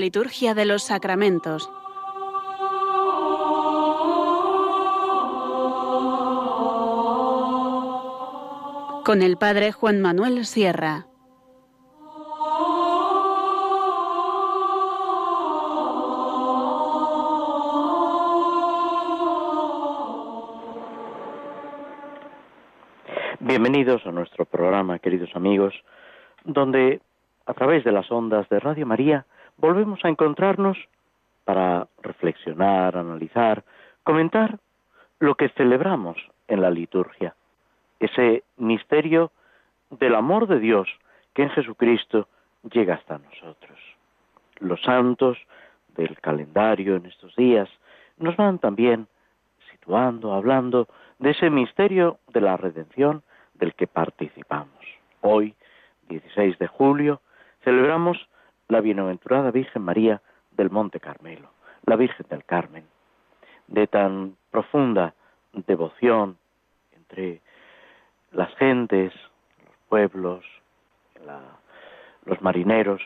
Liturgia de los sacramentos. Con el Padre Juan Manuel Sierra. Bienvenidos a nuestro programa, queridos amigos, donde a través de las ondas de Radio María volvemos a encontrarnos para reflexionar, analizar, comentar lo que celebramos en la liturgia, ese misterio del amor de Dios que en Jesucristo llega hasta nosotros. Los santos del calendario en estos días nos van también situando, hablando de ese misterio de la redención del que participamos. Hoy, 16 de julio, celebramos la bienaventurada Virgen María del Monte Carmelo, la Virgen del Carmen, de tan profunda devoción entre las gentes, los pueblos, los marineros,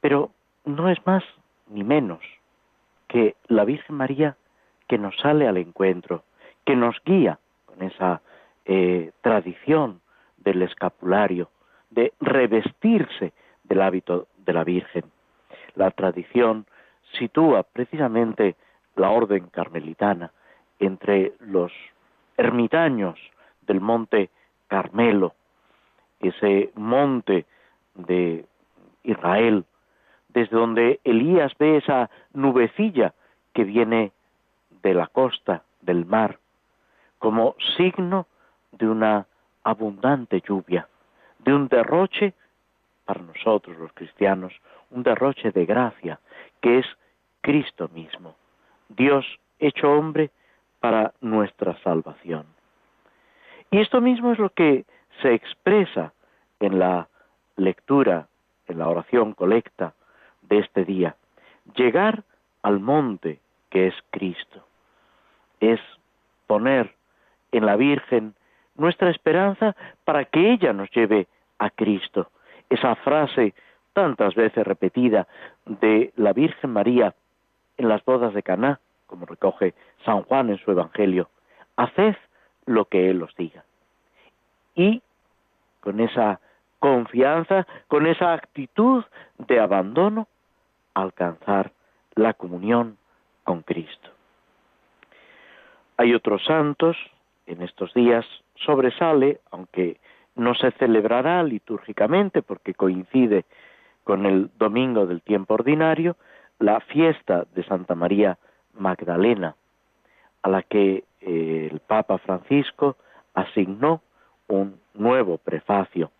pero no es más ni menos que la Virgen María que nos sale al encuentro, que nos guía con esa eh, tradición del escapulario, de revestirse del hábito de la Virgen. La tradición sitúa precisamente la orden carmelitana entre los ermitaños del monte Carmelo, ese monte de Israel, desde donde Elías ve esa nubecilla que viene de la costa del mar, como signo de una abundante lluvia, de un derroche para nosotros los cristianos un derroche de gracia, que es Cristo mismo, Dios hecho hombre para nuestra salvación. Y esto mismo es lo que se expresa en la lectura, en la oración colecta de este día. Llegar al monte que es Cristo. Es poner en la Virgen nuestra esperanza para que ella nos lleve a Cristo esa frase tantas veces repetida de la Virgen María en las bodas de Caná, como recoge San Juan en su Evangelio, haced lo que Él os diga. Y con esa confianza, con esa actitud de abandono, alcanzar la comunión con Cristo. Hay otros santos, en estos días sobresale, aunque no se celebrará litúrgicamente porque coincide con el domingo del tiempo ordinario, la fiesta de Santa María Magdalena, a la que eh, el Papa Francisco asignó un nuevo prefacio.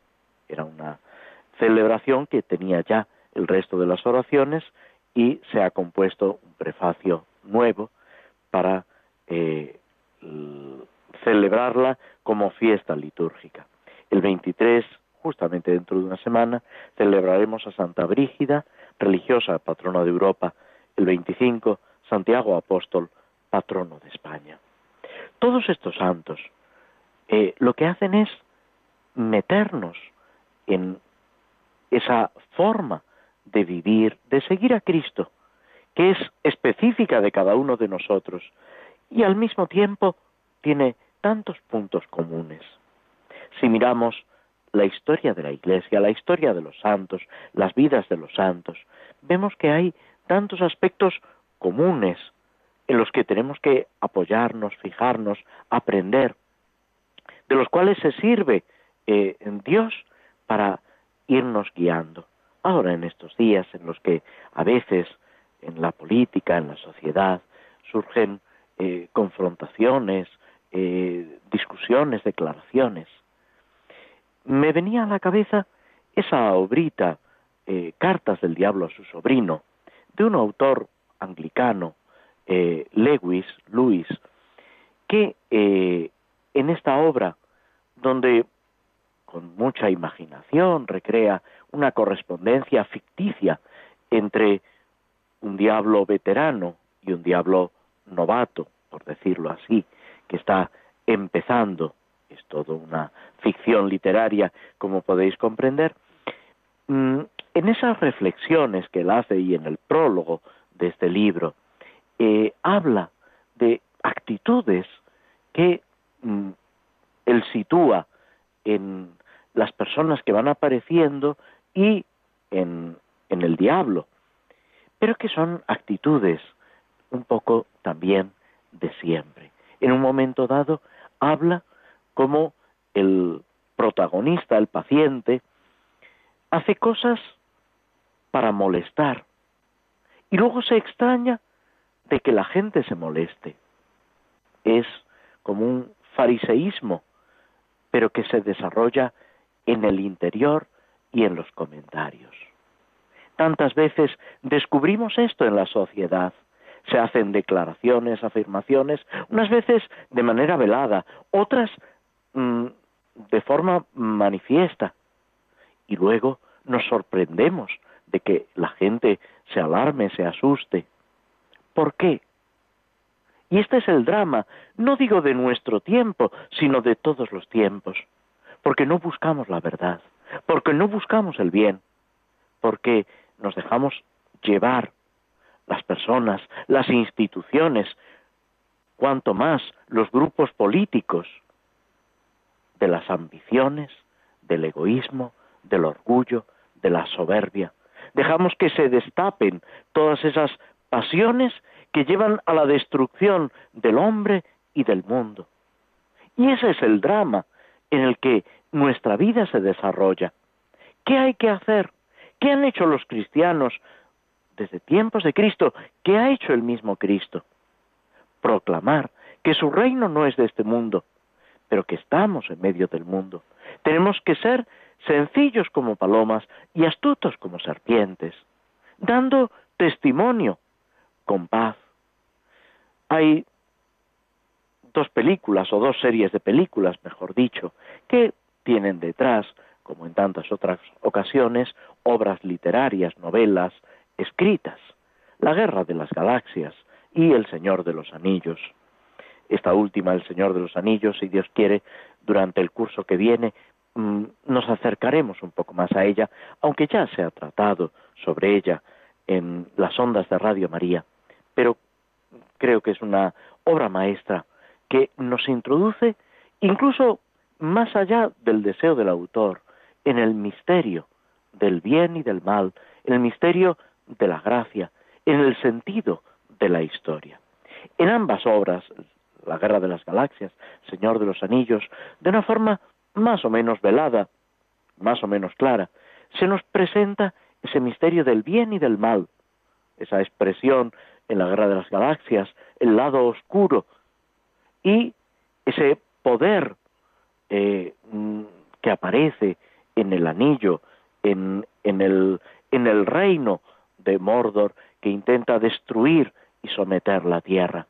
Era una celebración que tenía ya el resto de las oraciones y se ha compuesto un prefacio nuevo para eh, celebrarla como fiesta litúrgica. El 23, justamente dentro de una semana, celebraremos a Santa Brígida, religiosa patrona de Europa. El 25, Santiago Apóstol, patrono de España. Todos estos santos eh, lo que hacen es meternos en esa forma de vivir, de seguir a Cristo, que es específica de cada uno de nosotros y al mismo tiempo tiene tantos puntos comunes. Si miramos la historia de la Iglesia, la historia de los santos, las vidas de los santos, vemos que hay tantos aspectos comunes en los que tenemos que apoyarnos, fijarnos, aprender, de los cuales se sirve eh, Dios para irnos guiando. Ahora en estos días en los que a veces en la política, en la sociedad, surgen eh, confrontaciones, eh, discusiones, declaraciones, me venía a la cabeza esa obrita, eh, Cartas del Diablo a su sobrino, de un autor anglicano, eh, Lewis, Lewis, que eh, en esta obra, donde con mucha imaginación recrea una correspondencia ficticia entre un diablo veterano y un diablo novato, por decirlo así, que está empezando es todo una ficción literaria, como podéis comprender, mm, en esas reflexiones que él hace y en el prólogo de este libro, eh, habla de actitudes que mm, él sitúa en las personas que van apareciendo y en, en el diablo, pero que son actitudes un poco también de siempre. En un momento dado habla como el protagonista, el paciente, hace cosas para molestar y luego se extraña de que la gente se moleste. Es como un fariseísmo, pero que se desarrolla en el interior y en los comentarios. Tantas veces descubrimos esto en la sociedad. Se hacen declaraciones, afirmaciones, unas veces de manera velada, otras mm, de forma manifiesta. Y luego nos sorprendemos de que la gente se alarme, se asuste. ¿Por qué? Y este es el drama, no digo de nuestro tiempo, sino de todos los tiempos, porque no buscamos la verdad, porque no buscamos el bien, porque nos dejamos llevar las personas, las instituciones, cuanto más los grupos políticos, de las ambiciones, del egoísmo, del orgullo, de la soberbia. Dejamos que se destapen todas esas pasiones que llevan a la destrucción del hombre y del mundo. Y ese es el drama en el que nuestra vida se desarrolla. ¿Qué hay que hacer? ¿Qué han hecho los cristianos desde tiempos de Cristo? ¿Qué ha hecho el mismo Cristo? Proclamar que su reino no es de este mundo, pero que estamos en medio del mundo. Tenemos que ser sencillos como palomas y astutos como serpientes, dando testimonio con paz. Hay dos películas o dos series de películas, mejor dicho, que tienen detrás, como en tantas otras ocasiones, obras literarias, novelas, escritas. La Guerra de las Galaxias y El Señor de los Anillos esta última, El Señor de los Anillos, si Dios quiere, durante el curso que viene, mm, nos acercaremos un poco más a ella, aunque ya se ha tratado sobre ella en las ondas de Radio María, pero creo que es una obra maestra que nos introduce incluso más allá del deseo del autor, en el misterio del bien y del mal, en el misterio de la gracia, en el sentido de la historia. En ambas obras, la Guerra de las Galaxias, Señor de los Anillos, de una forma más o menos velada, más o menos clara, se nos presenta ese misterio del bien y del mal, esa expresión en la Guerra de las Galaxias, el lado oscuro, y ese poder eh, mm, que aparece en el anillo, en, en, el, en el reino de Mordor, que intenta destruir y someter la tierra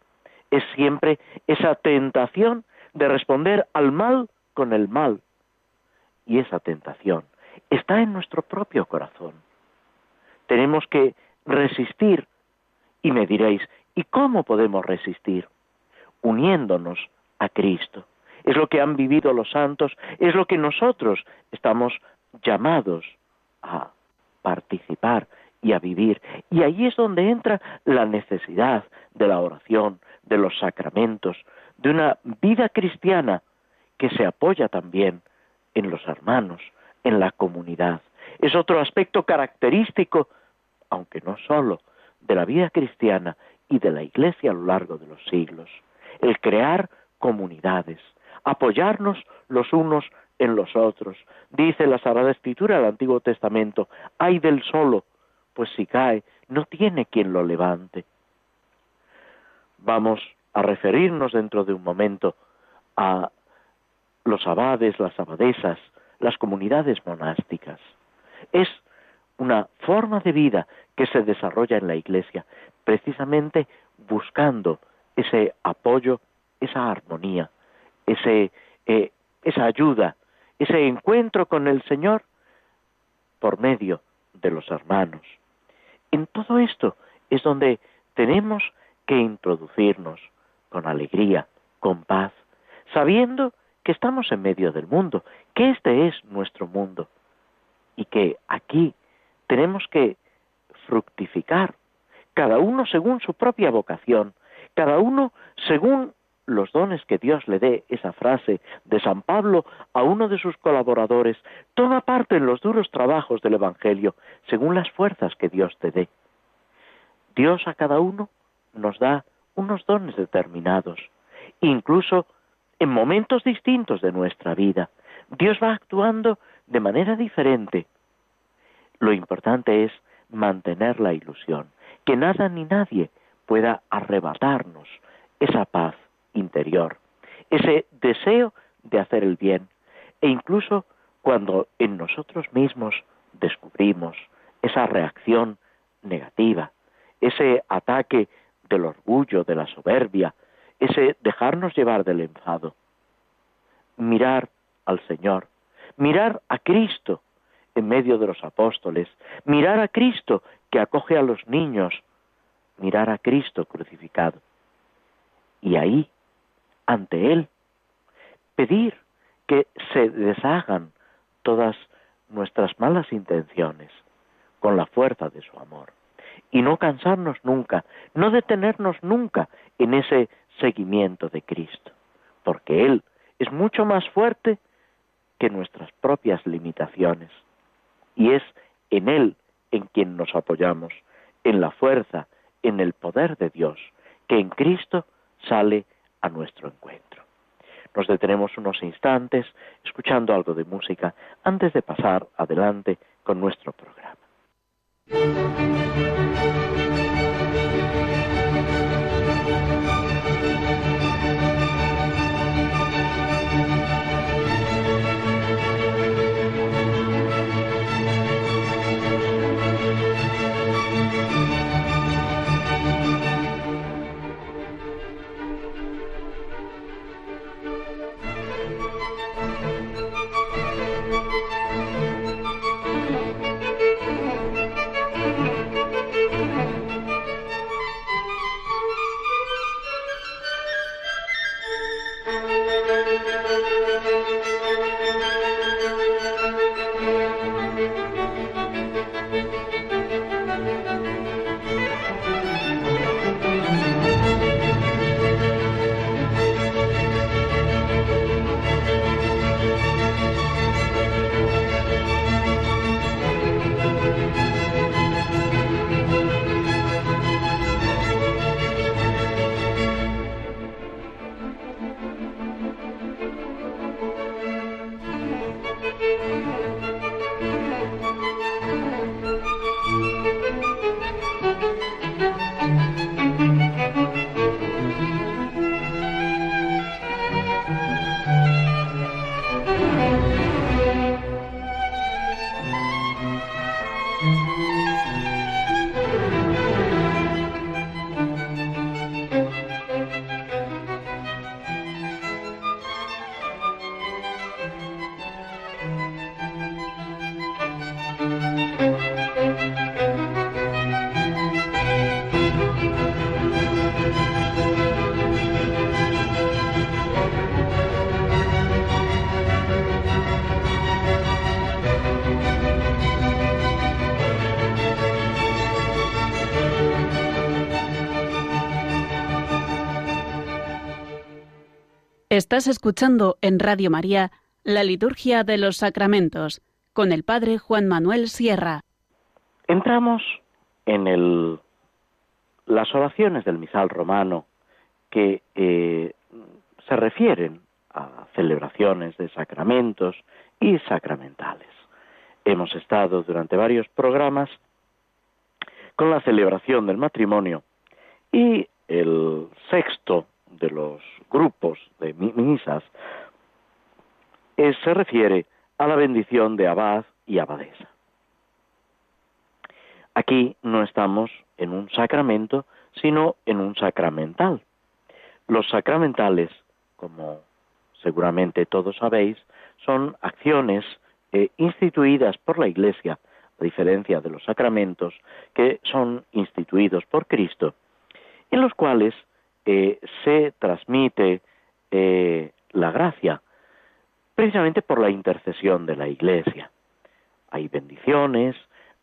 es siempre esa tentación de responder al mal con el mal. Y esa tentación está en nuestro propio corazón. Tenemos que resistir. Y me diréis, ¿y cómo podemos resistir? Uniéndonos a Cristo. Es lo que han vivido los santos, es lo que nosotros estamos llamados a participar y a vivir. Y ahí es donde entra la necesidad de la oración, de los sacramentos, de una vida cristiana que se apoya también en los hermanos, en la comunidad. Es otro aspecto característico, aunque no solo, de la vida cristiana y de la Iglesia a lo largo de los siglos, el crear comunidades, apoyarnos los unos en los otros. Dice la Sagrada Escritura del Antiguo Testamento, hay del solo, pues si cae, no tiene quien lo levante. Vamos a referirnos dentro de un momento a los abades, las abadesas, las comunidades monásticas. Es una forma de vida que se desarrolla en la Iglesia, precisamente buscando ese apoyo, esa armonía, ese, eh, esa ayuda, ese encuentro con el Señor por medio de los hermanos. En todo esto es donde tenemos que introducirnos con alegría, con paz, sabiendo que estamos en medio del mundo, que este es nuestro mundo y que aquí tenemos que fructificar, cada uno según su propia vocación, cada uno según los dones que Dios le dé, esa frase de San Pablo a uno de sus colaboradores, toma parte en los duros trabajos del Evangelio, según las fuerzas que Dios te dé. Dios a cada uno nos da unos dones determinados, incluso en momentos distintos de nuestra vida. Dios va actuando de manera diferente. Lo importante es mantener la ilusión, que nada ni nadie pueda arrebatarnos esa paz interior, ese deseo de hacer el bien, e incluso cuando en nosotros mismos descubrimos esa reacción negativa, ese ataque del orgullo, de la soberbia, ese dejarnos llevar del enfado, mirar al Señor, mirar a Cristo en medio de los apóstoles, mirar a Cristo que acoge a los niños, mirar a Cristo crucificado. Y ahí, ante Él, pedir que se deshagan todas nuestras malas intenciones con la fuerza de su amor. Y no cansarnos nunca, no detenernos nunca en ese seguimiento de Cristo, porque Él es mucho más fuerte que nuestras propias limitaciones. Y es en Él en quien nos apoyamos, en la fuerza, en el poder de Dios, que en Cristo sale a nuestro encuentro. Nos detenemos unos instantes escuchando algo de música antes de pasar adelante con nuestro programa. Estás escuchando en Radio María la Liturgia de los Sacramentos con el Padre Juan Manuel Sierra. Entramos en el, las oraciones del misal romano que eh, se refieren a celebraciones de sacramentos y sacramentales. Hemos estado durante varios programas con la celebración del matrimonio y el sexto de los grupos de misas se refiere a la bendición de abad y abadesa. Aquí no estamos en un sacramento, sino en un sacramental. Los sacramentales, como seguramente todos sabéis, son acciones eh, instituidas por la Iglesia, a diferencia de los sacramentos que son instituidos por Cristo, en los cuales eh, se transmite eh, la gracia precisamente por la intercesión de la Iglesia. Hay bendiciones,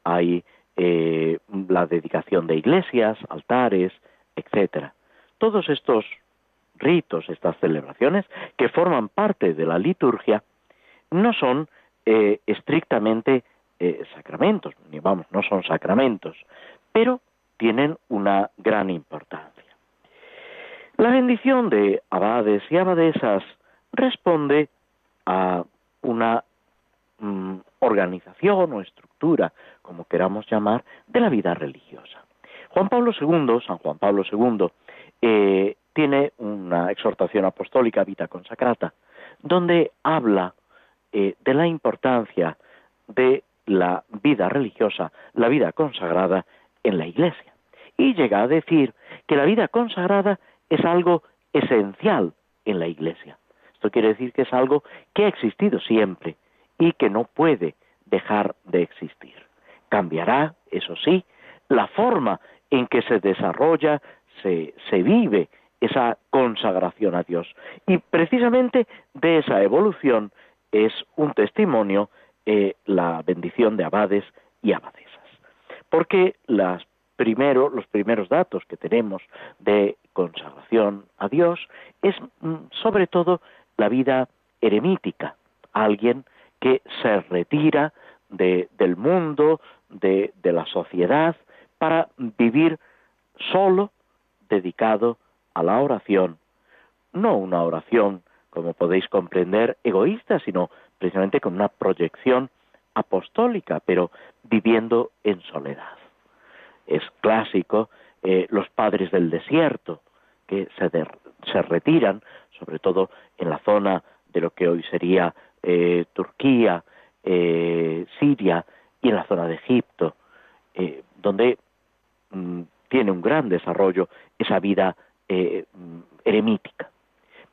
hay eh, la dedicación de iglesias, altares, etcétera. Todos estos ritos, estas celebraciones que forman parte de la liturgia, no son eh, estrictamente sacramentos, ni vamos, no son sacramentos, pero tienen una gran importancia. La bendición de abades y abadesas responde a una mm, organización o estructura, como queramos llamar, de la vida religiosa. Juan Pablo II, San Juan Pablo II, eh, tiene una exhortación apostólica, Vita Consacrata, donde habla eh, de la importancia de la vida religiosa, la vida consagrada en la Iglesia. Y llega a decir que la vida consagrada es algo esencial en la Iglesia. Esto quiere decir que es algo que ha existido siempre y que no puede dejar de existir. Cambiará, eso sí, la forma en que se desarrolla, se, se vive esa consagración a Dios. Y precisamente de esa evolución es un testimonio eh, la bendición de abades y abadesas. Porque las primero, los primeros datos que tenemos de consagración a Dios es mm, sobre todo la vida eremítica, alguien que se retira del mundo, de, de la sociedad, para vivir solo, dedicado a la oración, no una oración, como podéis comprender, egoísta, sino precisamente con una proyección apostólica, pero viviendo en soledad. Es clásico eh, los padres del desierto, que se, se, retiran, sobre todo en la zona de lo que hoy sería eh, Turquía, eh, Siria y en la zona de Egipto, donde mm, tiene un gran desarrollo esa vida eh, eremítica.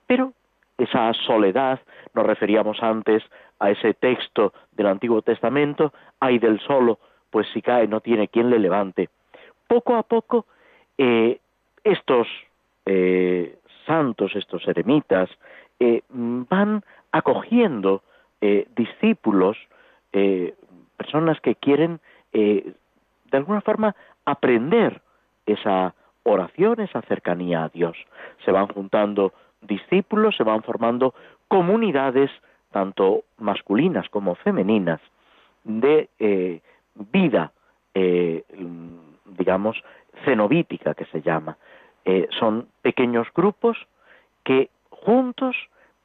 Pero esa soledad, nos referíamos antes a ese texto del Antiguo Testamento, hay del solo, pues si cae no tiene quien le levante. Poco a poco, eh, estos eh, santos, estos eremitas, van acogiendo discípulos, personas que quieren de alguna forma aprender esa oración, esa cercanía a Dios. Se van juntando discípulos, se van formando comunidades, tanto masculinas como femeninas, de eh, vida, eh, digamos, cenobítica que se llama. Eh, son pequeños grupos que juntos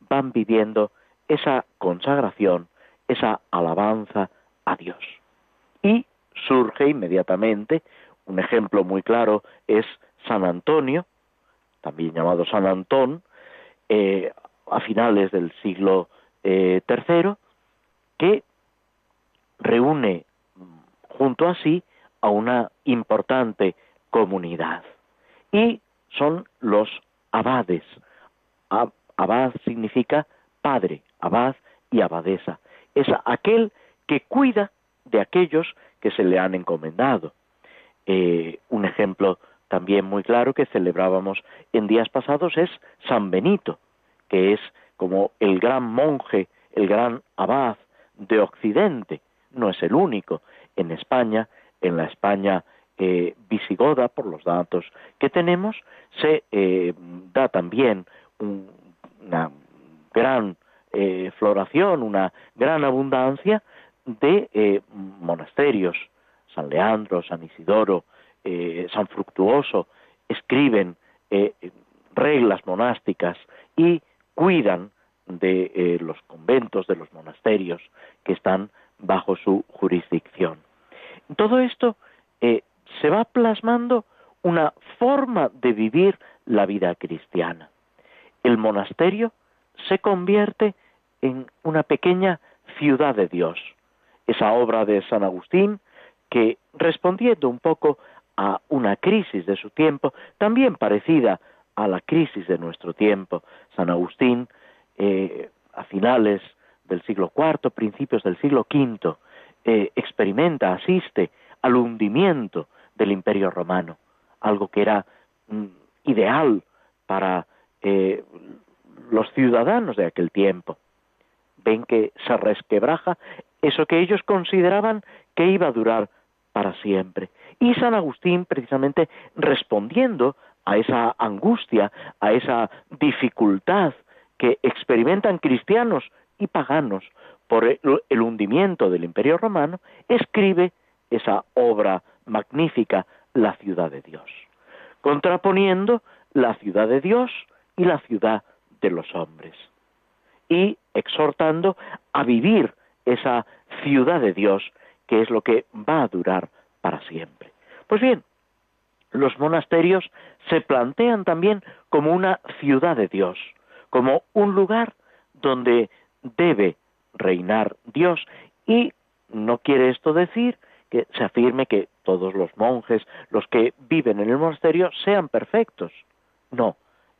van viviendo esa consagración, esa alabanza a Dios. Y surge inmediatamente, un ejemplo muy claro es San Antonio, también llamado San Antón, eh, a finales del siglo III, eh, que reúne junto a sí a una importante comunidad. Y son los abades. Abad significa padre, abad y abadesa. Es aquel que cuida de aquellos que se le han encomendado. Eh, un ejemplo también muy claro que celebrábamos en días pasados es San Benito, que es como el gran monje, el gran abad de Occidente. No es el único. En España, en la España eh, visigoda, por los datos que tenemos, se eh, da también una gran eh, floración, una gran abundancia de monasterios, San Leandro, San Isidoro, eh, San Fructuoso, escriben eh, reglas monásticas y cuidan de eh, los conventos, de los monasterios que están bajo su jurisdicción. Todo esto se va plasmando una forma de vivir la vida cristiana. El monasterio se convierte en una pequeña ciudad de Dios. Esa obra de San Agustín que respondiendo un poco a una crisis de su tiempo, también parecida a la crisis de nuestro tiempo. San Agustín, eh, a finales del siglo IV, principios del siglo V, eh, experimenta, asiste al hundimiento del imperio romano, algo que era mm, ideal para eh, los ciudadanos de aquel tiempo. Ven que se resquebraja eso que ellos consideraban que iba a durar para siempre. Y San Agustín, precisamente respondiendo a esa angustia, a esa dificultad que experimentan cristianos y paganos por el hundimiento del Imperio Romano, escribe esa obra magnífica, La ciudad de Dios, contraponiendo la ciudad de Dios y la ciudad de los hombres, y exhortando a vivir esa ciudad de Dios, que es lo que va a durar para siempre. Pues bien, los monasterios se plantean también como una ciudad de Dios, como un lugar donde debe reinar Dios y no quiere esto decir que se afirme que todos los monjes, los que viven en el monasterio, sean perfectos. No,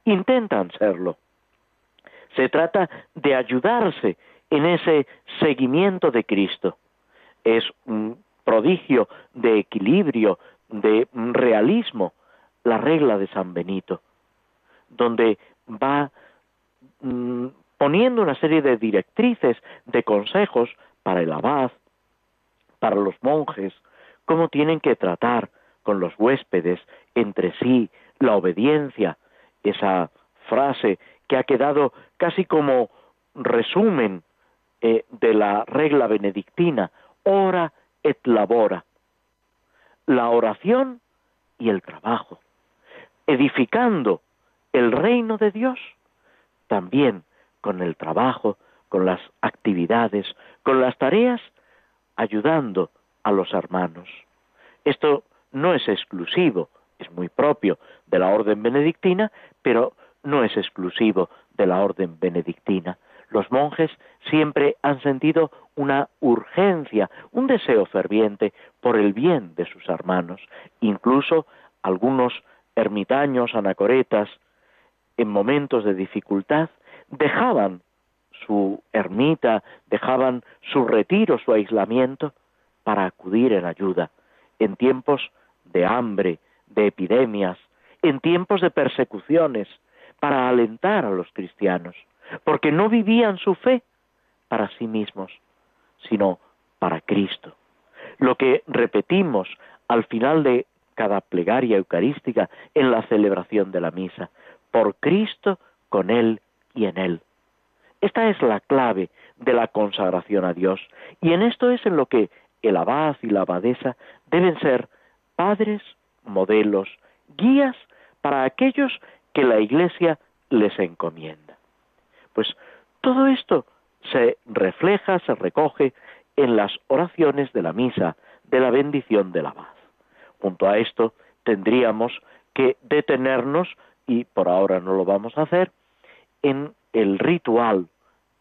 intentan serlo. Se trata de ayudarse en ese seguimiento de Cristo. Es un prodigio de equilibrio, de realismo, la regla de San Benito, donde va mm, poniendo una serie de directrices, de consejos para el abad, para los monjes, cómo tienen que tratar con los huéspedes, entre sí, la obediencia, esa frase que ha quedado casi como resumen eh, de la regla benedictina, ora et labora, la oración y el trabajo, edificando el reino de Dios también con el trabajo, con las actividades, con las tareas, ayudando a los hermanos. Esto no es exclusivo, es muy propio de la orden benedictina, pero no es exclusivo de la orden benedictina. Los monjes siempre han sentido una urgencia, un deseo ferviente por el bien de sus hermanos. Incluso algunos ermitaños, anacoretas, en momentos de dificultad, dejaban su ermita, dejaban su retiro, su aislamiento, para acudir en ayuda en tiempos de hambre, de epidemias, en tiempos de persecuciones, para alentar a los cristianos, porque no vivían su fe para sí mismos, sino para Cristo. Lo que repetimos al final de cada plegaria eucarística en la celebración de la misa, por Cristo, con Él y en Él. Esta es la clave de la consagración a Dios, y en esto es en lo que el abad y la abadesa deben ser padres, modelos, guías para aquellos que la Iglesia les encomienda. Pues todo esto se refleja, se recoge en las oraciones de la misa, de la bendición del abad. Junto a esto tendríamos que detenernos, y por ahora no lo vamos a hacer, en el ritual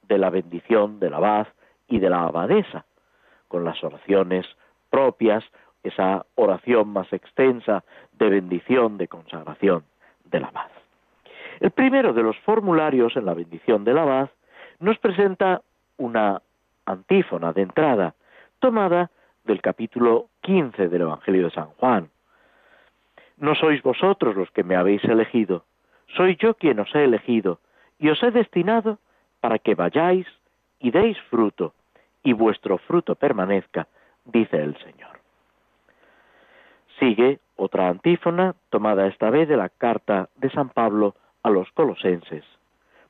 de la bendición del abad y de la abadesa, con las oraciones propias, esa oración más extensa de bendición, de consagración del abad. El primero de los formularios en la bendición del abad nos presenta una antífona de entrada tomada del capítulo 15 del Evangelio de San Juan. No sois vosotros los que me habéis elegido, soy yo quien os he elegido y os he destinado para que vayáis y deis fruto, y vuestro fruto permanezca, dice el Señor. Sigue otra antífona, tomada esta vez de la carta de San Pablo a los colosenses.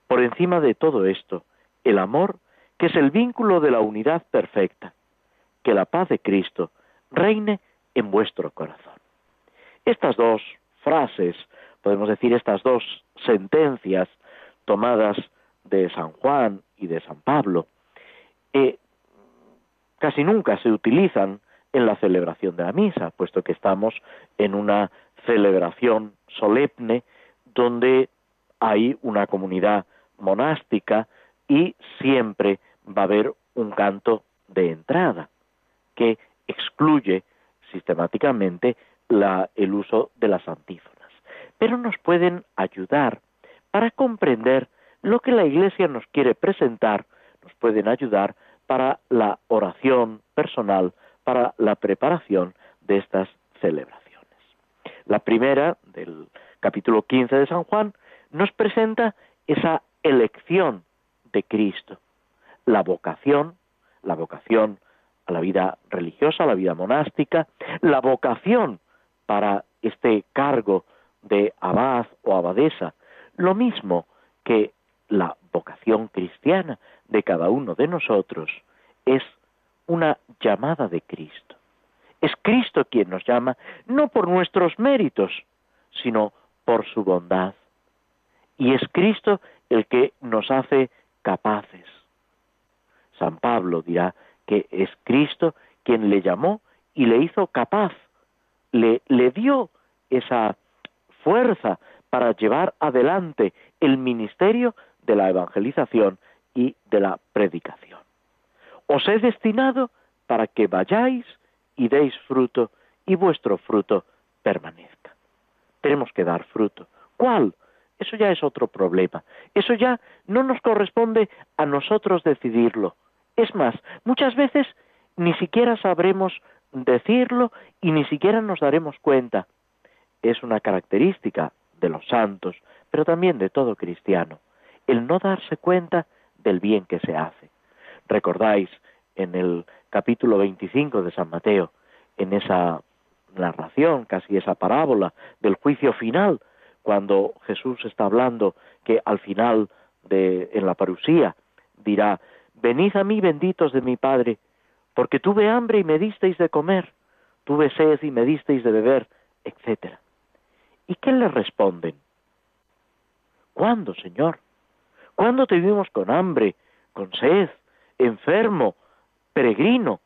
Por encima de todo esto, el amor, que es el vínculo de la unidad perfecta, que la paz de Cristo reine en vuestro corazón. Estas dos frases, podemos decir estas dos sentencias tomadas de San Juan y de San Pablo, eh, casi nunca se utilizan en la celebración de la misa, puesto que estamos en una celebración solemne donde hay una comunidad monástica y siempre va a haber un canto de entrada que excluye sistemáticamente el uso de las antífonas. Pero nos pueden ayudar para comprender lo que la Iglesia nos quiere presentar, nos pueden ayudar para la oración personal, para la preparación de estas celebraciones. La primera, del capítulo 15 de San Juan, nos presenta esa elección de Cristo, la vocación, la vocación a la vida religiosa, a la vida monástica, la vocación para este cargo de abad o abadesa, lo mismo que la vocación cristiana de cada uno de nosotros es una llamada de Cristo. Es Cristo quien nos llama, no por nuestros méritos, sino por su bondad. Y es Cristo el que nos hace capaces. San Pablo dirá que es Cristo quien le llamó y le hizo capaz, le, le dio esa fuerza para llevar adelante el ministerio de la evangelización y de la predicación. Os he destinado para que vayáis y deis fruto y vuestro fruto permanezca. Tenemos que dar fruto. ¿Cuál? Eso ya es otro problema. Eso ya no nos corresponde a nosotros decidirlo. Es más, muchas veces ni siquiera sabremos decirlo y ni siquiera nos daremos cuenta. Es una característica de los santos, pero también de todo cristiano, el no darse cuenta del bien que se hace. Recordáis en el capítulo 25 de San Mateo, en esa narración, casi esa parábola del juicio final, cuando Jesús está hablando que al final de en la parusía dirá, venid a mí benditos de mi Padre, porque tuve hambre y me disteis de comer, tuve sed y me disteis de beber, etc. ¿Y qué le responden? ¿Cuándo, Señor? ¿Cuándo te vimos con hambre, con sed, enfermo, peregrino?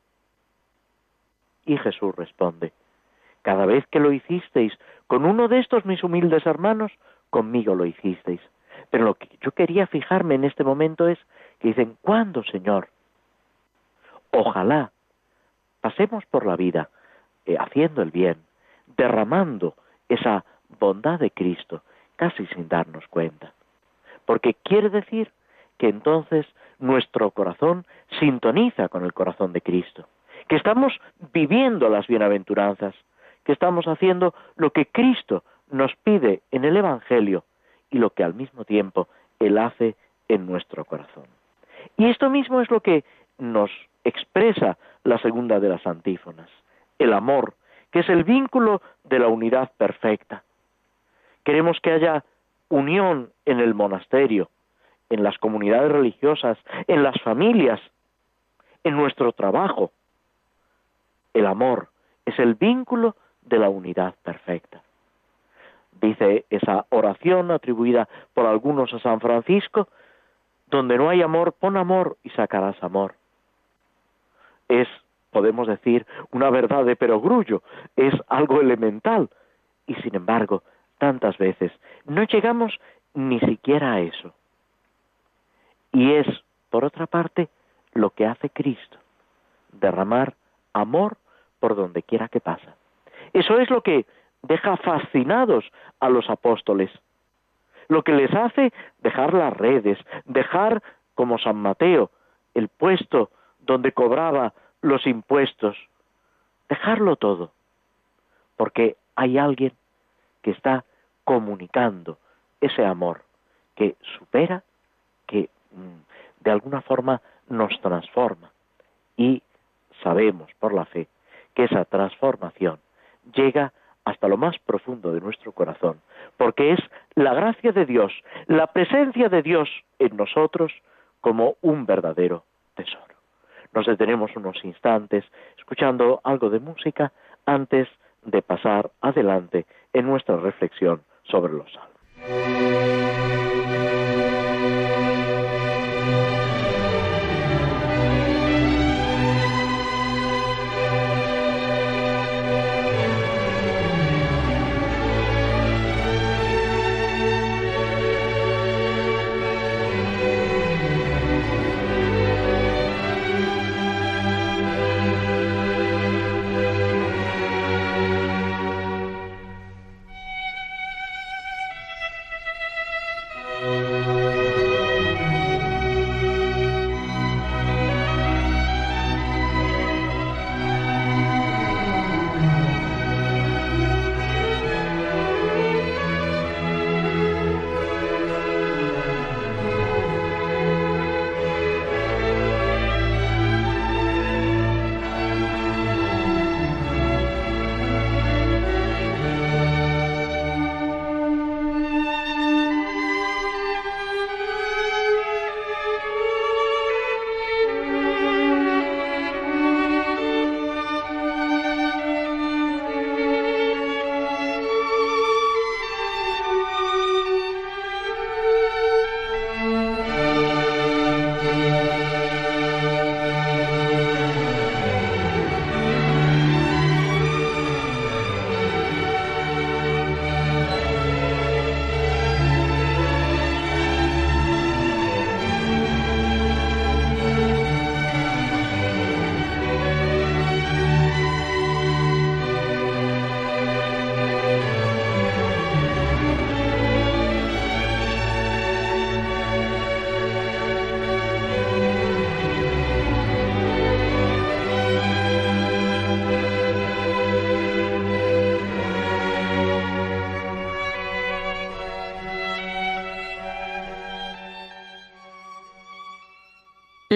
Y Jesús responde, cada vez que lo hicisteis con uno de estos mis humildes hermanos, conmigo lo hicisteis. Pero lo que yo quería fijarme en este momento es que dicen, ¿cuándo, Señor? Ojalá pasemos por la vida eh, haciendo el bien, derramando esa bondad de Cristo, casi sin darnos cuenta. Porque quiere decir que entonces nuestro corazón sintoniza con el corazón de Cristo, que estamos viviendo las bienaventuranzas, que estamos haciendo lo que Cristo nos pide en el Evangelio y lo que al mismo tiempo Él hace en nuestro corazón. Y esto mismo es lo que nos expresa la segunda de las antífonas, el amor, que es el vínculo de la unidad perfecta. Queremos que haya unión en el monasterio, en las comunidades religiosas, en las familias, en nuestro trabajo. El amor es el vínculo de la unidad perfecta. Dice esa oración atribuida por algunos a San Francisco, donde no hay amor, pon amor y sacarás amor. Es, podemos decir, una verdad de perogrullo, es algo elemental, y sin embargo, tantas veces no llegamos ni siquiera a eso. Y es, por otra parte, lo que hace Cristo, derramar amor por donde quiera que pasa. Eso es lo que deja fascinados a los apóstoles, lo que les hace dejar las redes, dejar, como San Mateo, el puesto donde cobraba los impuestos, dejarlo todo, porque hay alguien que está comunicando ese amor que supera, que mm, de alguna forma nos transforma. Y sabemos por la fe que esa transformación llega hasta lo más profundo de nuestro corazón, porque es la gracia de Dios, la presencia de Dios en nosotros como un verdadero tesoro. Nos detenemos unos instantes escuchando algo de música antes de pasar adelante en nuestra reflexión sobre los salmos.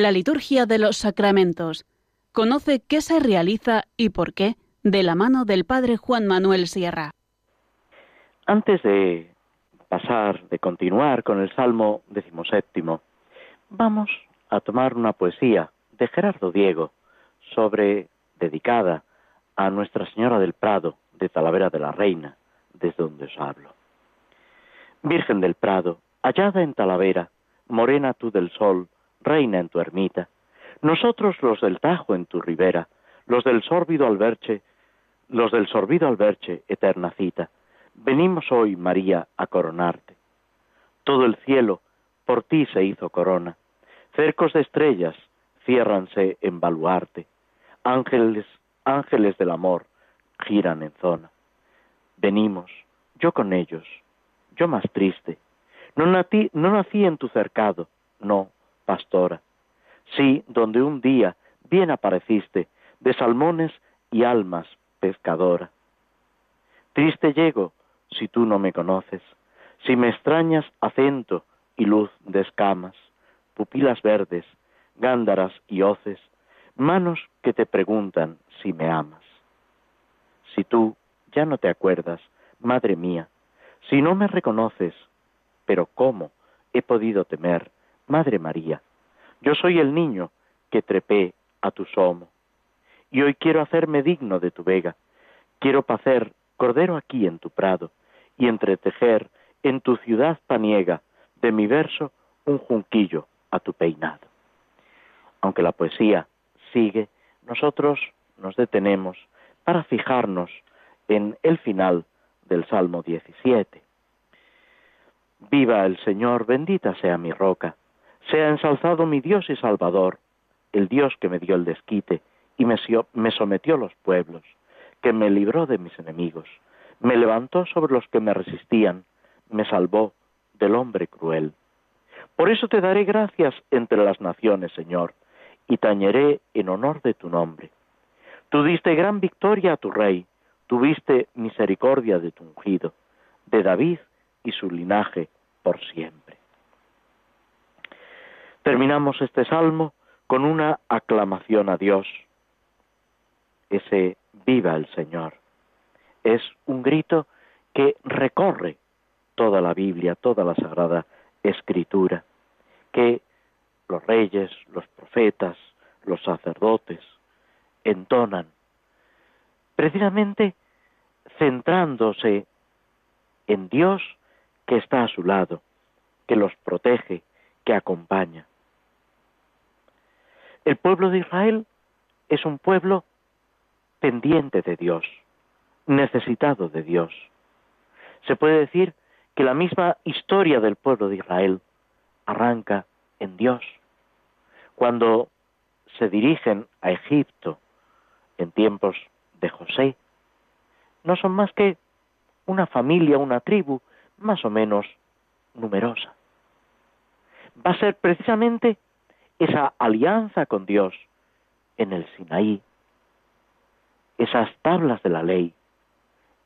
La liturgia de los sacramentos. Conoce qué se realiza y por qué de la mano del Padre Juan Manuel Sierra. Antes de pasar, de continuar con el Salmo decimoséptimo, vamos a tomar una poesía de Gerardo Diego sobre dedicada a Nuestra Señora del Prado de Talavera de la Reina, desde donde os hablo. Virgen del Prado, hallada en Talavera, morena tú del sol, reina en tu ermita, nosotros los del Tajo en tu ribera, los del sórbido alberche, los del sorbido alberche, eterna cita, venimos hoy, María, a coronarte. Todo el cielo por ti se hizo corona, cercos de estrellas ciérranse en baluarte, ángeles, ángeles del amor giran en zona. Venimos, yo con ellos, yo más triste, no nací, no nací en tu cercado, no, pastora, sí, donde un día bien apareciste, de salmones y almas pescadora. Triste llego si tú no me conoces, si me extrañas acento y luz de escamas, pupilas verdes, gándaras y hoces, manos que te preguntan si me amas. Si tú ya no te acuerdas, madre mía, si no me reconoces, pero ¿cómo he podido temer, madre María? Yo soy el niño que trepé a tu somo, y hoy quiero hacerme digno de tu vega, quiero pacer cordero aquí en tu prado, y entretejer en tu ciudad paniega de mi verso un junquillo a tu peinado. Aunque la poesía sigue, nosotros nos detenemos para fijarnos en el final del Salmo 17. Viva el Señor, bendita sea mi roca, sea ensalzado mi Dios y Salvador, el Dios que me dio el desquite y me, sometió los pueblos, que me libró de mis enemigos, me levantó sobre los que me resistían, me salvó del hombre cruel. Por eso te daré gracias entre las naciones, Señor, y tañeré en honor de tu nombre. Tú diste gran victoria a tu rey, tuviste misericordia de tu ungido, de David y su linaje por siempre. Terminamos este salmo con una aclamación a Dios, ese viva el Señor. Es un grito que recorre toda la Biblia, toda la Sagrada Escritura, que los reyes, los profetas, los sacerdotes entonan, precisamente centrándose en Dios que está a su lado, que los protege, que acompaña. El pueblo de Israel es un pueblo pendiente de Dios, necesitado de Dios. Se puede decir que la misma historia del pueblo de Israel arranca en Dios. Cuando se dirigen a Egipto en tiempos de José, no son más que una familia, una tribu más o menos numerosa. Va a ser precisamente esa alianza con Dios en el Sinaí, esas tablas de la ley,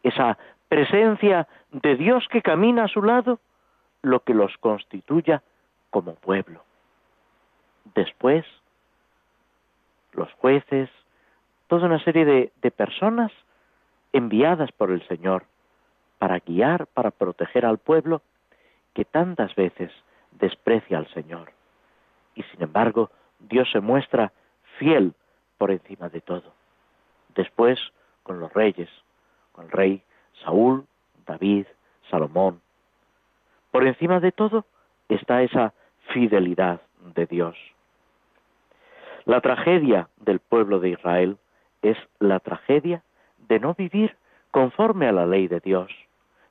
esa presencia de Dios que camina a su lado, lo que los constituya como pueblo. Después, los jueces, toda una serie de, de personas enviadas por el Señor para guiar, para proteger al pueblo que tantas veces desprecia al Señor. Y sin embargo, Dios se muestra fiel por encima de todo. Después, con los reyes, con el rey Saúl, David, Salomón. Por encima de todo está esa fidelidad de Dios. La tragedia del pueblo de Israel es la tragedia de no vivir conforme a la ley de Dios,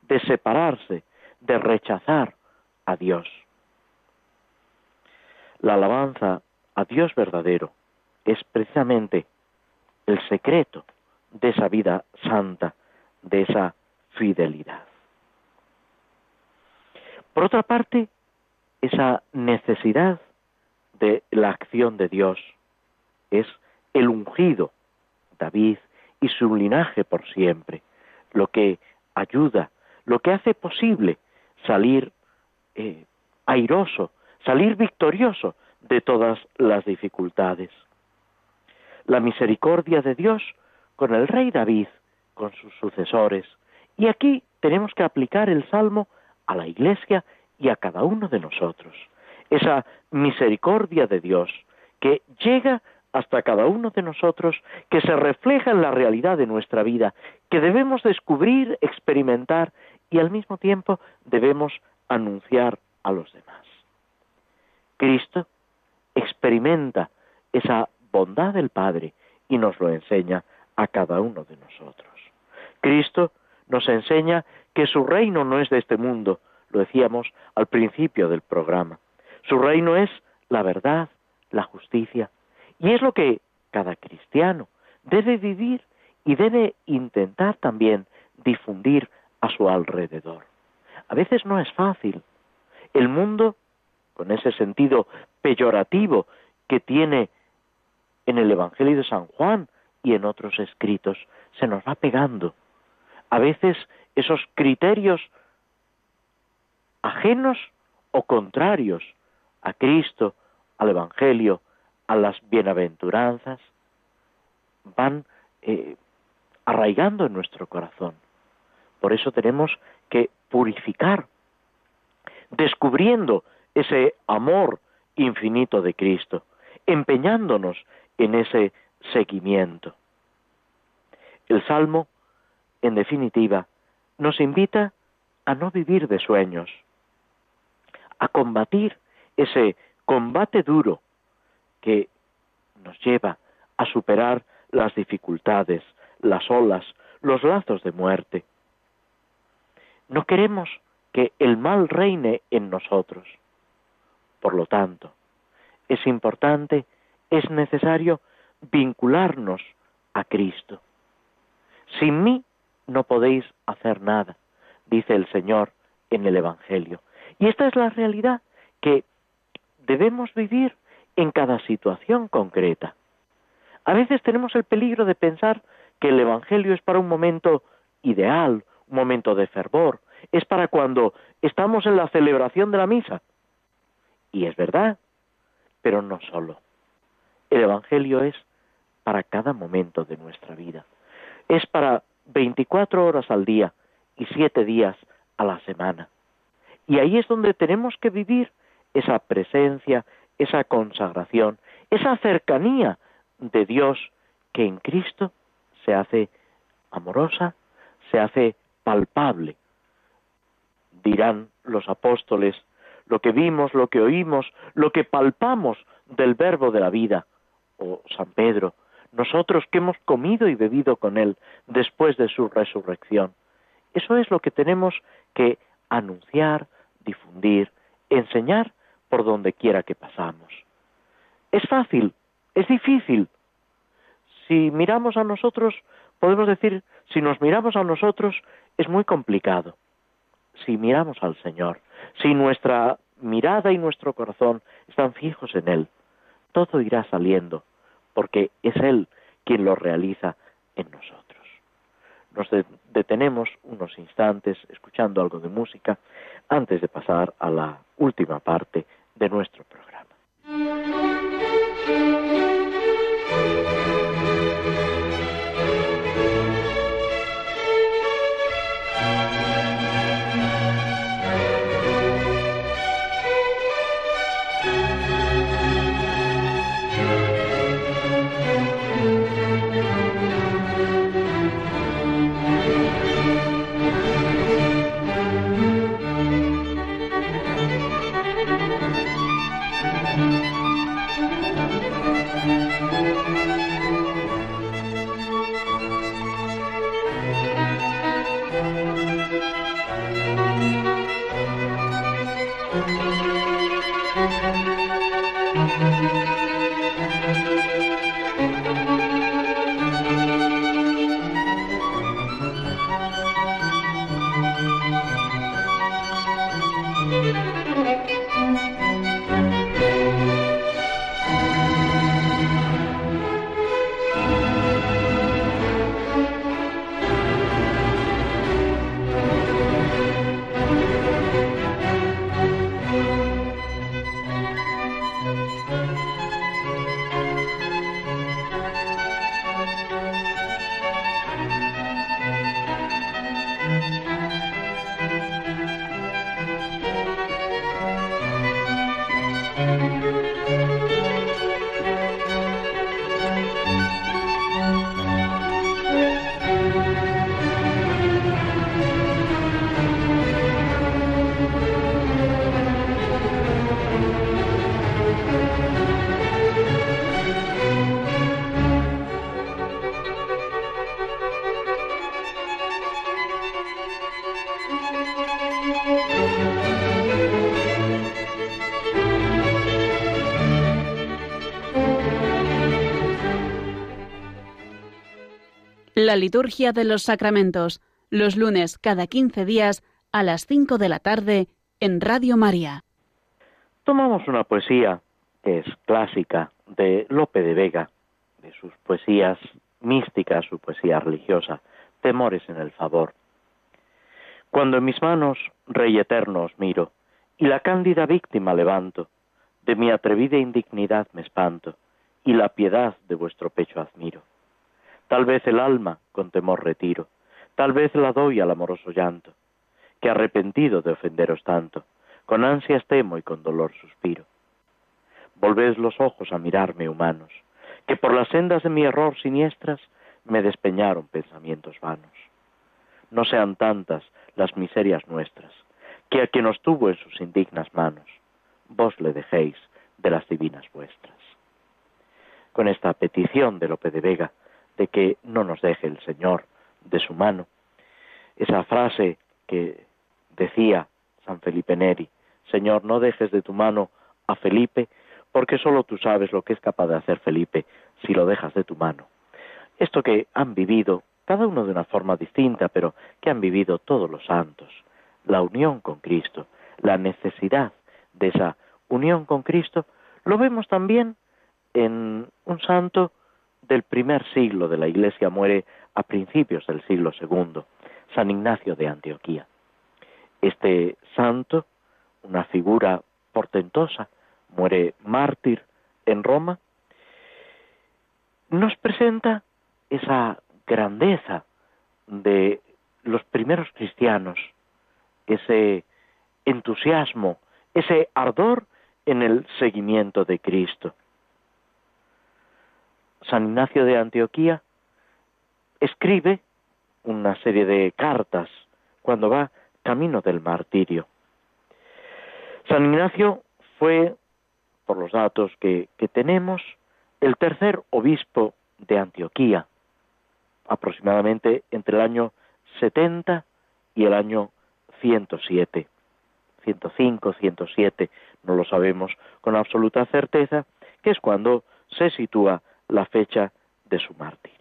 de separarse, de rechazar a Dios. La alabanza a Dios verdadero es precisamente el secreto de esa vida santa, de esa fidelidad. Por otra parte, esa necesidad de la acción de Dios es el ungido, David, y su linaje por siempre, lo que ayuda, lo que hace posible salir eh, airoso, salir victorioso de todas las dificultades. La misericordia de Dios con el rey David, con sus sucesores. Y aquí tenemos que aplicar el Salmo a la Iglesia y a cada uno de nosotros. Esa misericordia de Dios que llega hasta cada uno de nosotros, que se refleja en la realidad de nuestra vida, que debemos descubrir, experimentar y al mismo tiempo debemos anunciar a los demás. Cristo experimenta esa bondad del Padre y nos lo enseña a cada uno de nosotros. Cristo nos enseña que su reino no es de este mundo, lo decíamos al principio del programa. Su reino es la verdad, la justicia, y es lo que cada cristiano debe vivir y debe intentar también difundir a su alrededor. A veces no es fácil. El mundo, con ese sentido peyorativo que tiene en el Evangelio de San Juan y en otros escritos, se nos va pegando. A veces esos criterios ajenos o contrarios a Cristo, al Evangelio, a las bienaventuranzas, van eh, arraigando en nuestro corazón. Por eso tenemos que purificar, descubriendo ese amor infinito de Cristo, empeñándonos en ese seguimiento. El Salmo, en definitiva, nos invita a no vivir de sueños, a combatir ese combate duro que nos lleva a superar las dificultades, las olas, los lazos de muerte. No queremos que el mal reine en nosotros. Por lo tanto, es importante, es necesario vincularnos a Cristo. Sin mí no podéis hacer nada, dice el Señor en el Evangelio. Y esta es la realidad que debemos vivir en cada situación concreta. A veces tenemos el peligro de pensar que el Evangelio es para un momento ideal, un momento de fervor, es para cuando estamos en la celebración de la misa. Y es verdad, pero no solo. El Evangelio es para cada momento de nuestra vida. Es para 24 horas al día y 7 días a la semana. Y ahí es donde tenemos que vivir esa presencia, esa consagración, esa cercanía de Dios que en Cristo se hace amorosa, se hace palpable. Dirán los apóstoles, lo que vimos, lo que oímos, lo que palpamos del verbo de la vida, o San Pedro, nosotros que hemos comido y bebido con Él después de su resurrección. Eso es lo que tenemos que anunciar, difundir, enseñar por donde quiera que pasamos. Es fácil, es difícil. Si miramos a nosotros, podemos decir, si nos miramos a nosotros, es muy complicado. Si miramos al Señor, si nuestra mirada y nuestro corazón están fijos en Él, todo irá saliendo porque es Él quien lo realiza en nosotros. Nos detenemos unos instantes escuchando algo de música antes de pasar a la última parte de nuestro programa. La liturgia de los sacramentos, los lunes cada 15 días a las 5 de la tarde en Radio María. Tomamos una poesía que es clásica de Lope de Vega, de sus poesías místicas, su poesía religiosa, Temores en el favor. Cuando en mis manos, Rey eterno, os miro, y la cándida víctima levanto, de mi atrevida indignidad me espanto, y la piedad de vuestro pecho admiro. Tal vez el alma con temor retiro, tal vez la doy al amoroso llanto, que arrepentido de ofenderos tanto, con ansias temo y con dolor suspiro. Volved los ojos a mirarme humanos, que por las sendas de mi error siniestras me despeñaron pensamientos vanos. No sean tantas las miserias nuestras, que a quien os tuvo en sus indignas manos, vos le dejéis de las divinas vuestras. Con esta petición de Lope de Vega, de que no nos deje el Señor de su mano. Esa frase que decía San Felipe Neri, Señor, no dejes de tu mano a Felipe, porque solo tú sabes lo que es capaz de hacer Felipe si lo dejas de tu mano. Esto que han vivido, cada uno de una forma distinta, pero que han vivido todos los santos, la unión con Cristo, la necesidad de esa unión con Cristo, lo vemos también en un santo del primer siglo de la Iglesia muere a principios del siglo segundo, San Ignacio de Antioquía. Este santo, una figura portentosa, muere mártir en Roma, nos presenta esa grandeza de los primeros cristianos, ese entusiasmo, ese ardor en el seguimiento de Cristo. San Ignacio de Antioquía escribe una serie de cartas cuando va camino del martirio. San Ignacio fue, por los datos que, tenemos, el tercer obispo de Antioquía, aproximadamente entre el año 70 y el año 107. 105, 107, no lo sabemos con absoluta certeza, que es cuando se sitúa la fecha de su martirio.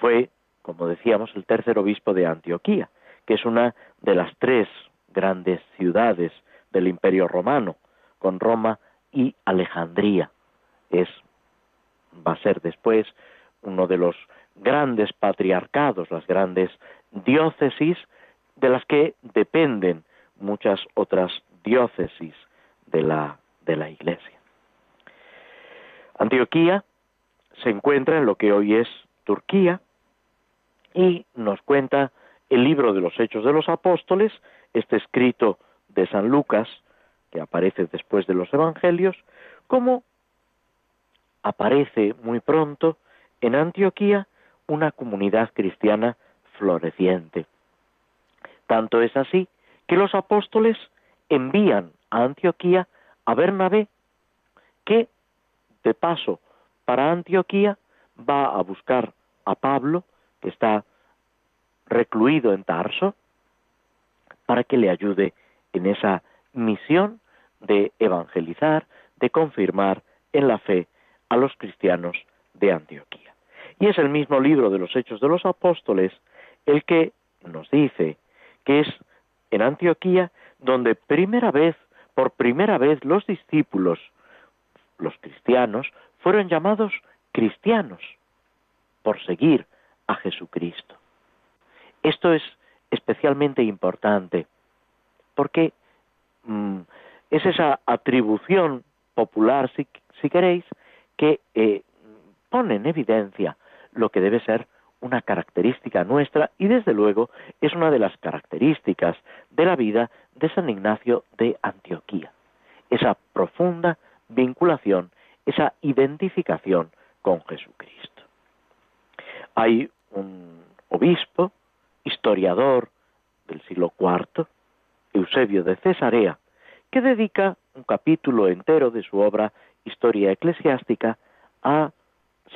Fue, como decíamos, el tercer obispo de Antioquía, que es una de las tres grandes ciudades del Imperio Romano, con Roma y Alejandría. Es, va a ser después uno de los grandes patriarcados, las grandes diócesis de las que dependen muchas otras diócesis de la, de la Iglesia. Antioquía se encuentra en lo que hoy es Turquía y nos cuenta el libro de los Hechos de los Apóstoles, este escrito de San Lucas, que aparece después de los Evangelios, como aparece muy pronto en Antioquía una comunidad cristiana floreciente. Tanto es así que los apóstoles envían a Antioquía a Bernabé, que de paso para Antioquía, va a buscar a Pablo, que está recluido en Tarso, para que le ayude en esa misión de evangelizar, de confirmar en la fe a los cristianos de Antioquía. Y es el mismo libro de los Hechos de los Apóstoles el que nos dice que es en Antioquía donde primera vez, por primera vez, los discípulos los cristianos fueron llamados cristianos por seguir a Jesucristo. Esto es especialmente importante porque mm, es esa atribución popular, si, queréis, que eh, pone en evidencia lo que debe ser una característica nuestra y desde luego es una de las características de la vida de San Ignacio de Antioquía, esa profunda vinculación, esa identificación con Jesucristo. Hay un obispo, historiador del siglo IV, Eusebio de Cesarea, que dedica un capítulo entero de su obra Historia Eclesiástica a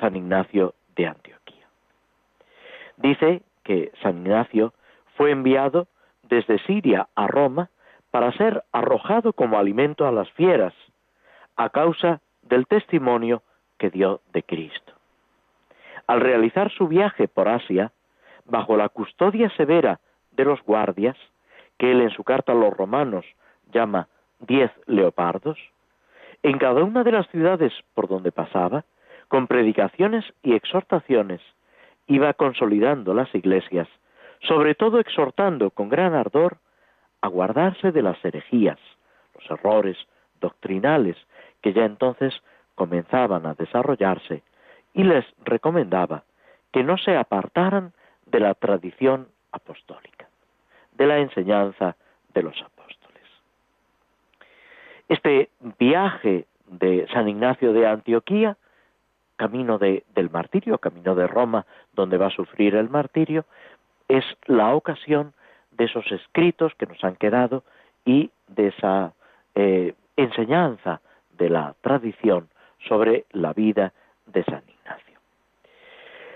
San Ignacio de Antioquía. Dice que San Ignacio fue enviado desde Siria a Roma para ser arrojado como alimento a las fieras a causa del testimonio que dio de Cristo. al realizar su viaje por Asia, bajo la custodia severa de los guardias, que él en su carta a los romanos llama diez leopardos, en cada una de las ciudades por donde pasaba, con predicaciones y exhortaciones, iba consolidando las iglesias, sobre todo exhortando con gran ardor a guardarse de las herejías, los errores doctrinales que ya entonces comenzaban a desarrollarse, y les recomendaba que no se apartaran de la tradición apostólica, de la enseñanza de los apóstoles. Este viaje de San Ignacio de Antioquía, camino del martirio, camino de Roma, donde va a sufrir el martirio, es la ocasión de esos escritos que nos han quedado y de esa eh, enseñanza de la tradición sobre la vida de San Ignacio.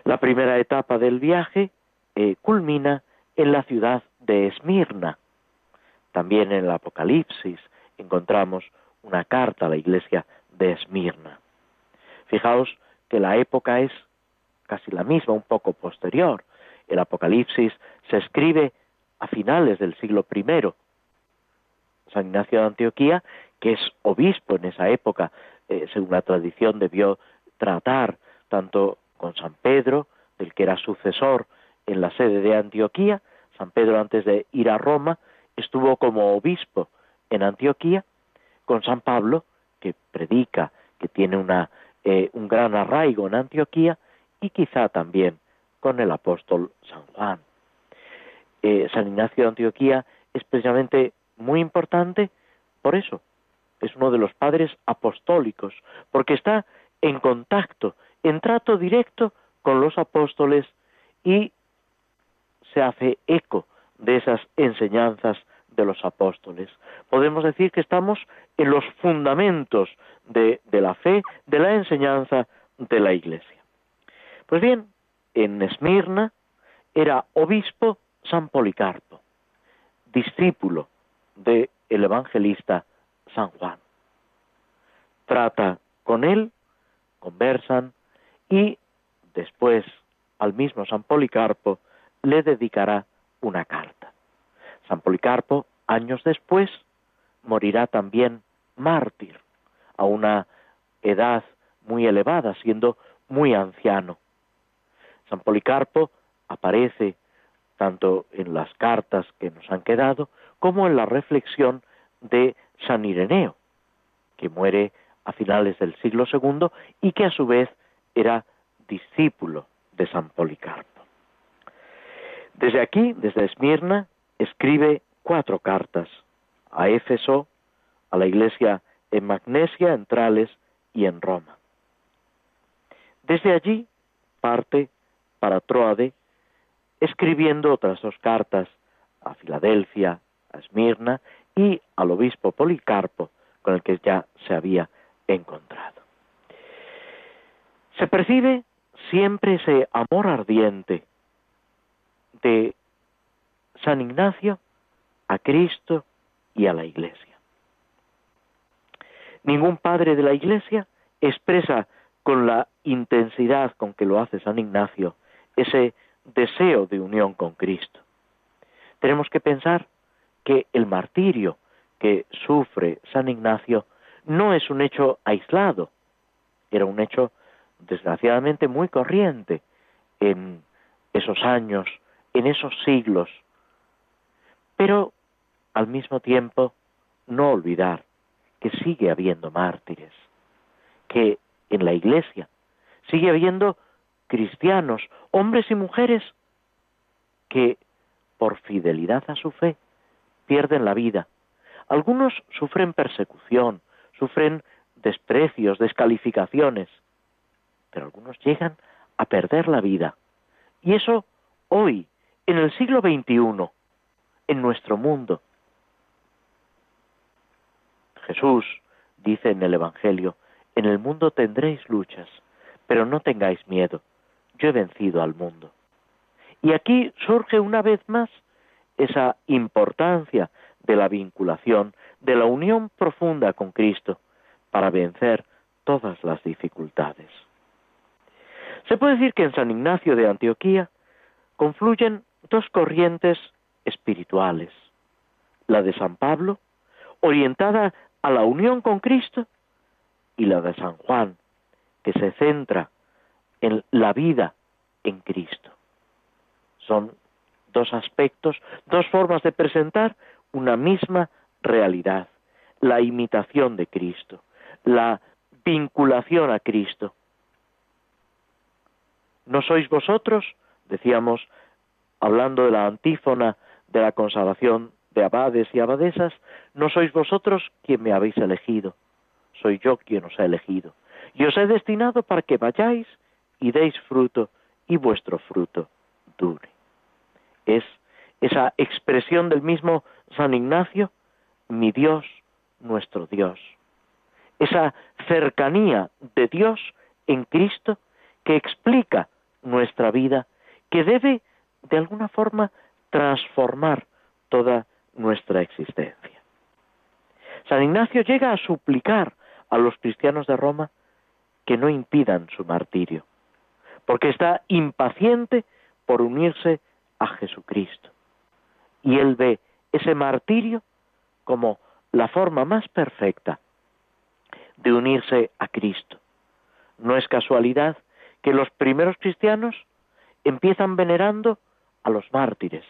La primera etapa del viaje eh, culmina en la ciudad de Esmirna. También en el Apocalipsis encontramos una carta a la iglesia de Esmirna. Fijaos que la época es casi la misma, un poco posterior. El Apocalipsis se escribe a finales del siglo I. San Ignacio de Antioquía, que es obispo en esa época, eh, según la tradición, debió tratar tanto con San Pedro, del que era sucesor en la sede de Antioquía, San Pedro antes de ir a Roma estuvo como obispo en Antioquía, con San Pablo, que predica, que tiene una, eh, un gran arraigo en Antioquía, y quizá también con el apóstol San Juan. Eh, San Ignacio de Antioquía es precisamente muy importante por eso. Es uno de los padres apostólicos, porque está en contacto, en trato directo con los apóstoles y se hace eco de esas enseñanzas de los apóstoles. Podemos decir que estamos en los fundamentos de, la fe, de la enseñanza de la Iglesia. Pues bien, en Esmirna era obispo San Policarpo, discípulo del evangelista San Juan. Trata con él, conversan y después al mismo San Policarpo le dedicará una carta. San Policarpo, años después, morirá también mártir, a una edad muy elevada, siendo muy anciano. San Policarpo aparece tanto en las cartas que nos han quedado como en la reflexión de San Ireneo, que muere a finales del siglo II y que a su vez era discípulo de San Policarpo. Desde aquí, desde Esmirna, escribe cuatro cartas a Éfeso, a la iglesia en Magnesia, en Trales y en Roma. Desde allí parte para Troade, escribiendo otras dos cartas a Filadelfia, a Esmirna y al obispo Policarpo, con el que ya se había encontrado. Se percibe siempre ese amor ardiente de San Ignacio a Cristo y a la Iglesia. Ningún padre de la Iglesia expresa con la intensidad con que lo hace San Ignacio ese deseo de unión con Cristo. Tenemos que pensar que el martirio que sufre San Ignacio no es un hecho aislado, era un hecho desgraciadamente muy corriente en esos años, en esos siglos. Pero al mismo tiempo no olvidar que sigue habiendo mártires, que en la iglesia sigue habiendo cristianos, hombres y mujeres, que por fidelidad a su fe pierden la vida. Algunos sufren persecución, sufren desprecios, descalificaciones, pero algunos llegan a perder la vida. Y eso hoy, en el siglo XXI, en nuestro mundo. Jesús dice en el Evangelio, en el mundo tendréis luchas, pero no tengáis miedo, yo he vencido al mundo. Y aquí surge una vez más esa importancia de la vinculación, de la unión profunda con Cristo, para vencer todas las dificultades. Se puede decir que en San Ignacio de Antioquía confluyen dos corrientes espirituales, la de San Pablo, orientada a la unión con Cristo, y la de San Juan, que se centra en la vida en Cristo. Son dos aspectos, dos formas de presentar una misma realidad, la imitación de Cristo, la vinculación a Cristo. ¿No sois vosotros, decíamos, hablando de la antífona de la consagración de abades y abadesas, no sois vosotros quien me habéis elegido, soy yo quien os ha elegido. Y os he destinado para que vayáis y deis fruto, y vuestro fruto dure. Es esa expresión del mismo San Ignacio, mi Dios, nuestro Dios. Esa cercanía de Dios en Cristo que explica nuestra vida, que debe de alguna forma transformar toda nuestra existencia. San Ignacio llega a suplicar a los cristianos de Roma que no impidan su martirio, porque está impaciente por unirse a Jesucristo. Y él ve ese martirio como la forma más perfecta de unirse a Cristo. No es casualidad que los primeros cristianos empiezan venerando a los mártires.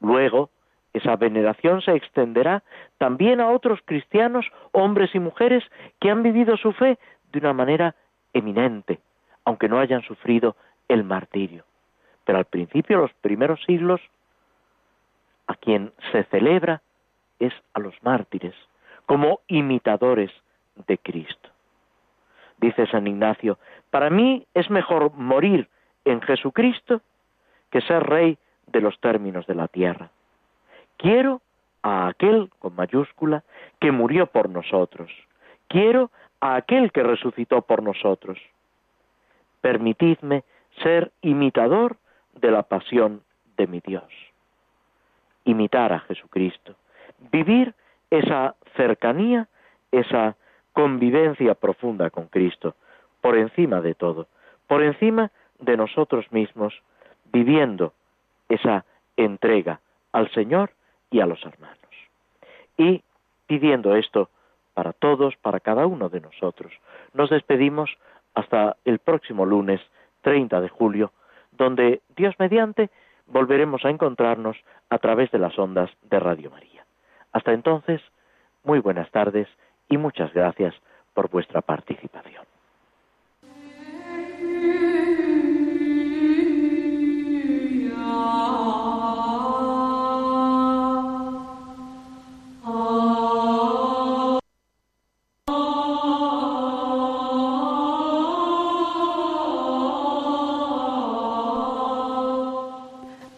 Luego, esa veneración se extenderá también a otros cristianos, hombres y mujeres, que han vivido su fe de una manera eminente, aunque no hayan sufrido el martirio. Pero al principio, los primeros siglos, a quien se celebra es a los mártires, como imitadores de Cristo. Dice San Ignacio, para mí es mejor morir en Jesucristo que ser rey de los términos de la tierra. Quiero a aquel, con mayúscula, que murió por nosotros. Quiero a aquel que resucitó por nosotros. Permitidme ser imitador de la pasión de mi Dios. Imitar a Jesucristo. Vivir esa cercanía, esa convivencia profunda con Cristo, por encima de todo, por encima de nosotros mismos, viviendo esa entrega al Señor y a los hermanos. Y pidiendo esto para todos, para cada uno de nosotros, nos despedimos hasta el próximo lunes 30 de julio, donde Dios mediante volveremos a encontrarnos a través de las ondas de Radio María. Hasta entonces, muy buenas tardes y muchas gracias por vuestra participación.